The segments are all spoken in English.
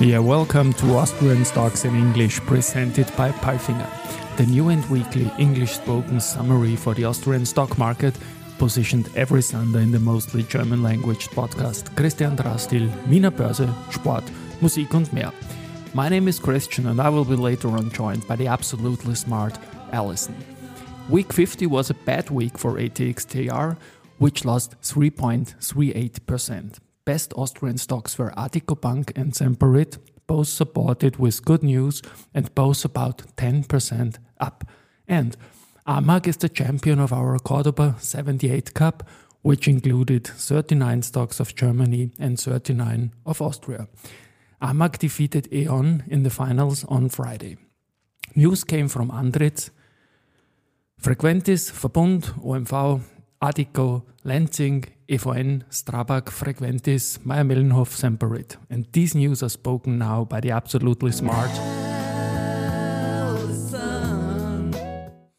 Yeah, welcome to Austrian Stocks in English, presented by Palfinger, the new and weekly English spoken summary for the Austrian stock market, positioned every Sunday in the mostly German language podcast Christian Drastil, Wiener Börse, Sport, Musik und mehr. My name is Christian and I will be later on joined by the absolutely smart Alison. Week 50 was a bad week for ATXTR, which lost 3.38%. Best Austrian stocks were Addiko Bank and Semperit, both supported with good news and both about 10% up. And AMAG is the champion of our Cordoba 78 Cup, which included 39 stocks of Germany and 39 of Austria. AMAG defeated E.ON in the finals on Friday. News came from Andritz, Frequentis, Verbund, OMV, Addiko, Lenzing, EVN, Strabag, Frequentis, Mayr-Melnhof, Semperit. And these news are spoken now by the absolutely smart.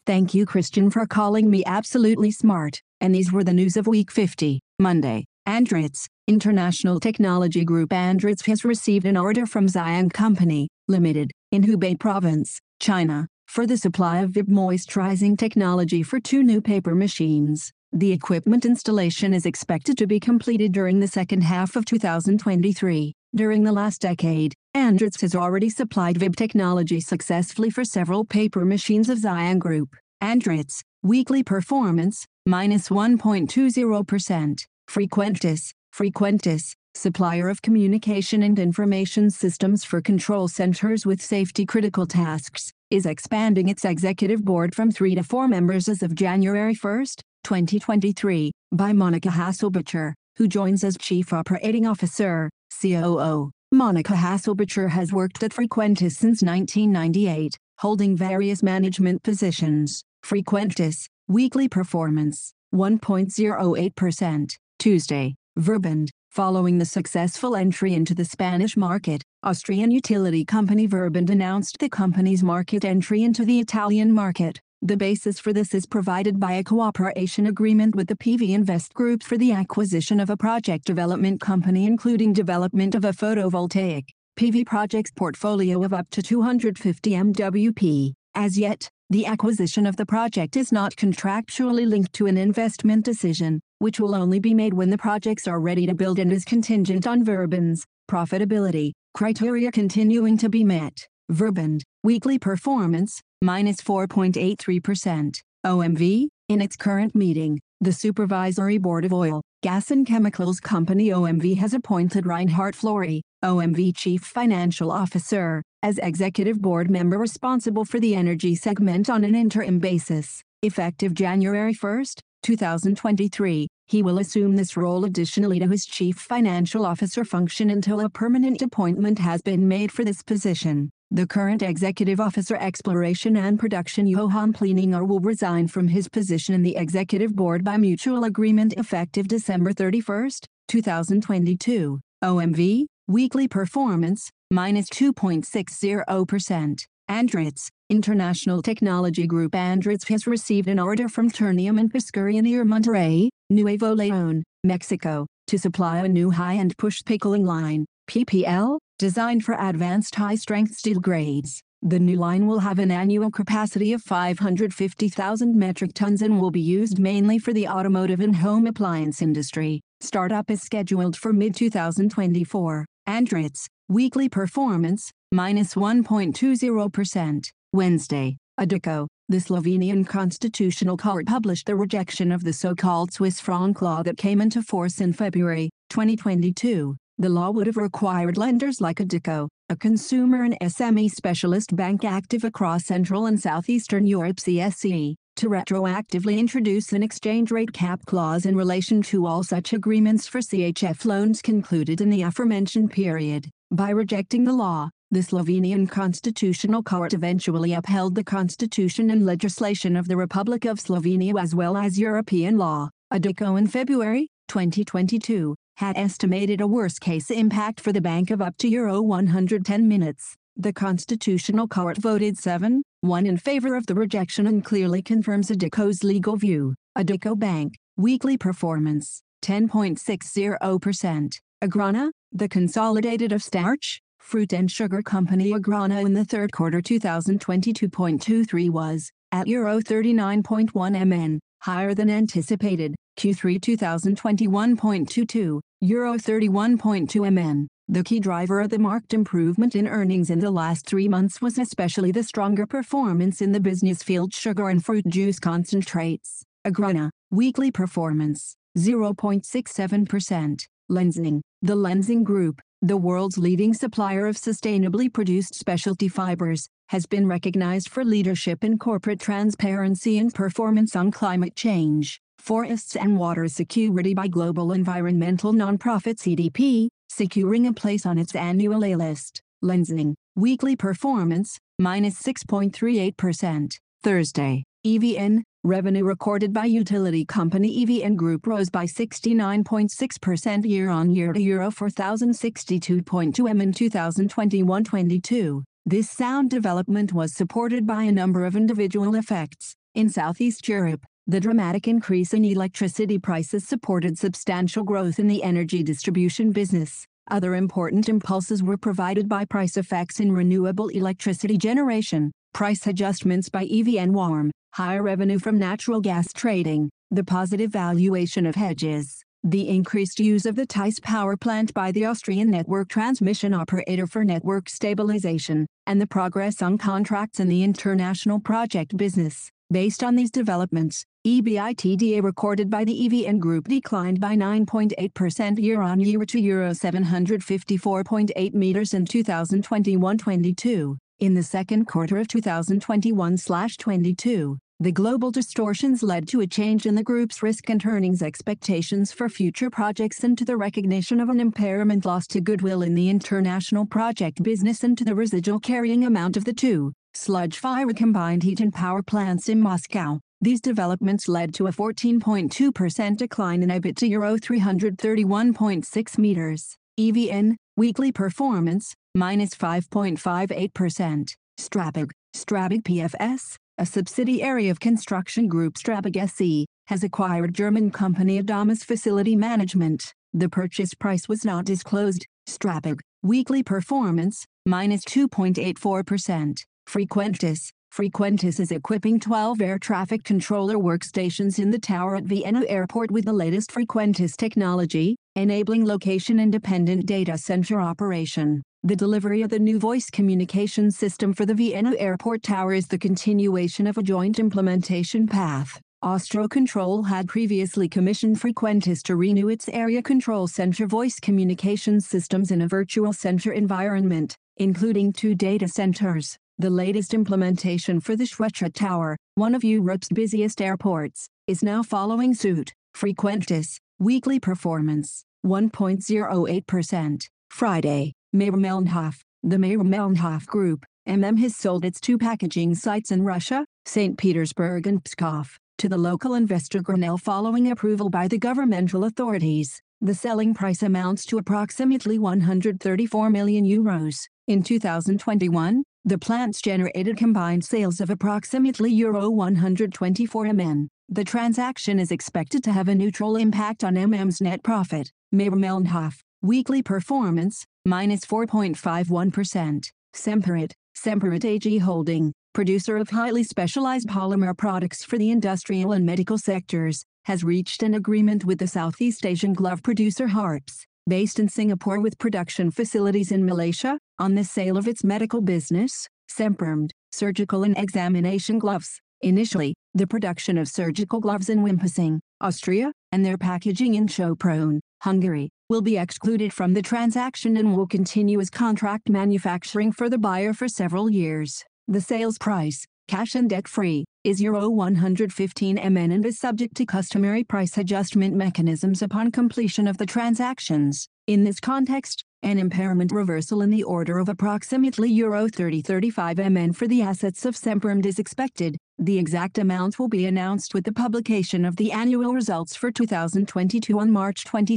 Thank you, Christian, for calling me absolutely smart. And these were the news of week 50, Monday. Andritz, International Technology Group Andritz has received an order from Xiang Company, Limited, in Hubei Province, China, for the supply of VIB moisturizing technology for two new paper machines. The equipment installation is expected to be completed during the second half of 2023. During the last decade, Andritz has already supplied VIB technology successfully for several paper machines of Xiang Group. Andritz, weekly performance, minus 1.20%. Frequentis, Frequentis, supplier of communication and information systems for control centers with safety critical tasks, is expanding its executive board from three to four members as of January 1, 2023, by Monika Haselbacher, who joins as Chief Operating Officer, COO. Monika Haselbacher has worked at Frequentis since 1998, holding various management positions. Frequentis, weekly performance, 1.08%. Tuesday, Verbund, following the successful entry into the Spanish market, Austrian utility company Verbund announced the company's market entry into the Italian market. The basis for this is provided by a cooperation agreement with the PV Invest Group for the acquisition of a project development company including development of a photovoltaic PV projects portfolio of up to 250 MWP. As yet, the acquisition of the project is not contractually linked to an investment decision, which will only be made when the projects are ready to build and is contingent on Verbund's profitability criteria continuing to be met. Verbund, weekly performance, minus 4.83%. OMV, in its current meeting, the Supervisory Board of Oil, Gas and Chemicals Company OMV has appointed Reinhard Florey, OMV Chief Financial Officer, as Executive Board member responsible for the energy segment on an interim basis. Effective January 1, 2023, he will assume this role additionally to his Chief Financial Officer function until a permanent appointment has been made for this position. The current Executive Officer Exploration and Production Johann Pleininger will resign from his position in the Executive Board by mutual agreement effective December 31, 2022. OMV, weekly performance, minus 2.60%. Andritz, International Technology Group Andritz has received an order from Ternium and Pesquería near Monterrey, Nuevo León, Mexico, to supply a new high-end push pickling line, PPL, designed for advanced high-strength steel grades. The new line will have an annual capacity of 550,000 metric tons and will be used mainly for the automotive and home appliance industry. Startup is scheduled for mid-2024. Andritz, weekly performance, minus 1.20%. Wednesday, Addiko, the Slovenian Constitutional Court published the rejection of the so-called Swiss franc law that came into force in February 2022. The law would have required lenders like Addiko, a consumer and SME specialist bank active across Central and Southeastern Europe CSE, to retroactively introduce an exchange rate cap clause in relation to all such agreements for CHF loans concluded in the aforementioned period. By rejecting the law, the Slovenian Constitutional Court eventually upheld the constitution and legislation of the Republic of Slovenia as well as European law. Addiko in February 2022 had estimated a worst-case impact for the bank of up to Euro 110 minutes. The Constitutional Court voted 7-1 in favor of the rejection and clearly confirms Addiko's legal view. ADICO Bank, weekly performance 10.60%. Agrana, the consolidated of starch, fruit and sugar company Agrana in the third quarter 2022.23 was at euro 39.1 mn, higher than anticipated. Q3 2021.22, euro 31.2 mn. The key driver of the marked improvement in earnings in the last three months was especially the stronger performance in the business field sugar and fruit juice concentrates. Agrana, weekly performance, 0.67%. Lenzing, the Lenzing Group, the world's leading supplier of sustainably produced specialty fibers, has been recognized for leadership in corporate transparency and performance on climate change, forests and water security by global environmental nonprofit CDP, securing a place on its annual A-list. Lenzing, weekly performance, minus 6.38%. Thursday, EVN, revenue recorded by utility company EVN Group rose by 69.6% year-on-year to Euro 4062.2 m in 2021-22. This sound development was supported by a number of individual effects. In Southeast Europe, the dramatic increase in electricity prices supported substantial growth in the energy distribution business. Other important impulses were provided by price effects in renewable electricity generation, price adjustments by EVN Warm, higher revenue from natural gas trading, the positive valuation of hedges, the increased use of the Theiss power plant by the Austrian network transmission operator for network stabilization, and the progress on contracts in the international project business. Based on these developments, EBITDA recorded by the EVN Group declined by 9.8% year-on-year to Euro 754.8 meters in 2021-22. In the second quarter of 2021-22, the global distortions led to a change in the group's risk and earnings expectations for future projects and to the recognition of an impairment loss to goodwill in the international project business and to the residual carrying amount of the two sludge fire combined heat and power plants in Moscow. These developments led to a 14.2% decline in EBIT to Euro 331.6 meters. EVN, weekly performance, minus 5.58%. Strabag, Strabag PFS, a subsidiary of construction group Strabag SE, has acquired German company Adamas Facility Management. The purchase price was not disclosed. Strabag, weekly performance, minus 2.84%. Frequentis, Frequentis is equipping 12 air traffic controller workstations in the tower at Vienna Airport with the latest Frequentis technology, enabling location-independent data center operation. The delivery of the new voice communication system for the Vienna Airport Tower is the continuation of a joint implementation path. Austrocontrol had previously commissioned Frequentis to renew its area control center voice communication systems in a virtual center environment, including two data centers. The latest implementation for the Schwechat Tower, one of Europe's busiest airports, is now following suit. Frequentis, weekly performance, 1.08%. Friday, Mayr-Melnhof, the Mayr-Melnhof Group, MM has sold its two packaging sites in Russia, St. Petersburg and Pskov, to the local investor Granelle following approval by the governmental authorities. The selling price amounts to approximately 134 million euros. In 2021, the plants generated combined sales of approximately Euro 124 mn. The transaction is expected to have a neutral impact on MM's net profit. Mayr-Melnhof, weekly performance, minus 4.51%. Semperit, Semperit AG Holding, producer of highly specialized polymer products for the industrial and medical sectors, has reached an agreement with the Southeast Asian glove producer Harps, based in Singapore with production facilities in Malaysia, on the sale of its medical business, Sempermed, surgical and examination gloves. Initially, the production of surgical gloves in Wimpassing, Austria, and their packaging in Sopron, Hungary, will be excluded from the transaction and will continue as contract manufacturing for the buyer for several years. The sales price, cash and debt-free, is Euro 115 MN and is subject to customary price adjustment mechanisms upon completion of the transactions. In this context, an impairment reversal in the order of approximately Euro 30-35 MN for the assets of Sempermed is expected. The exact amount will be announced with the publication of the annual results for 2022 on March 22,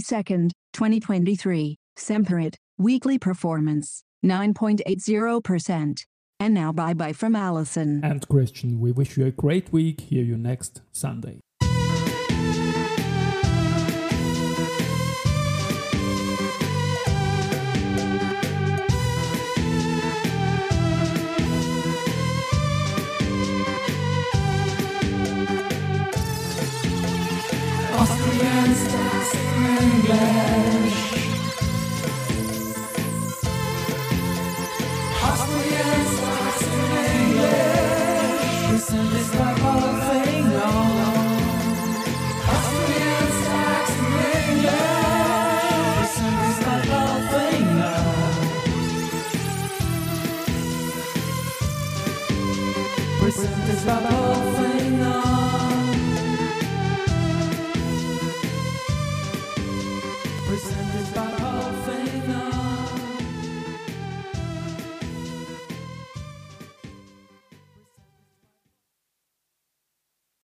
2023. Semperit, weekly performance, 9.80%. And now bye bye from Allison. And Christian, we wish you a great week. Hear you next Sunday. Present this Bible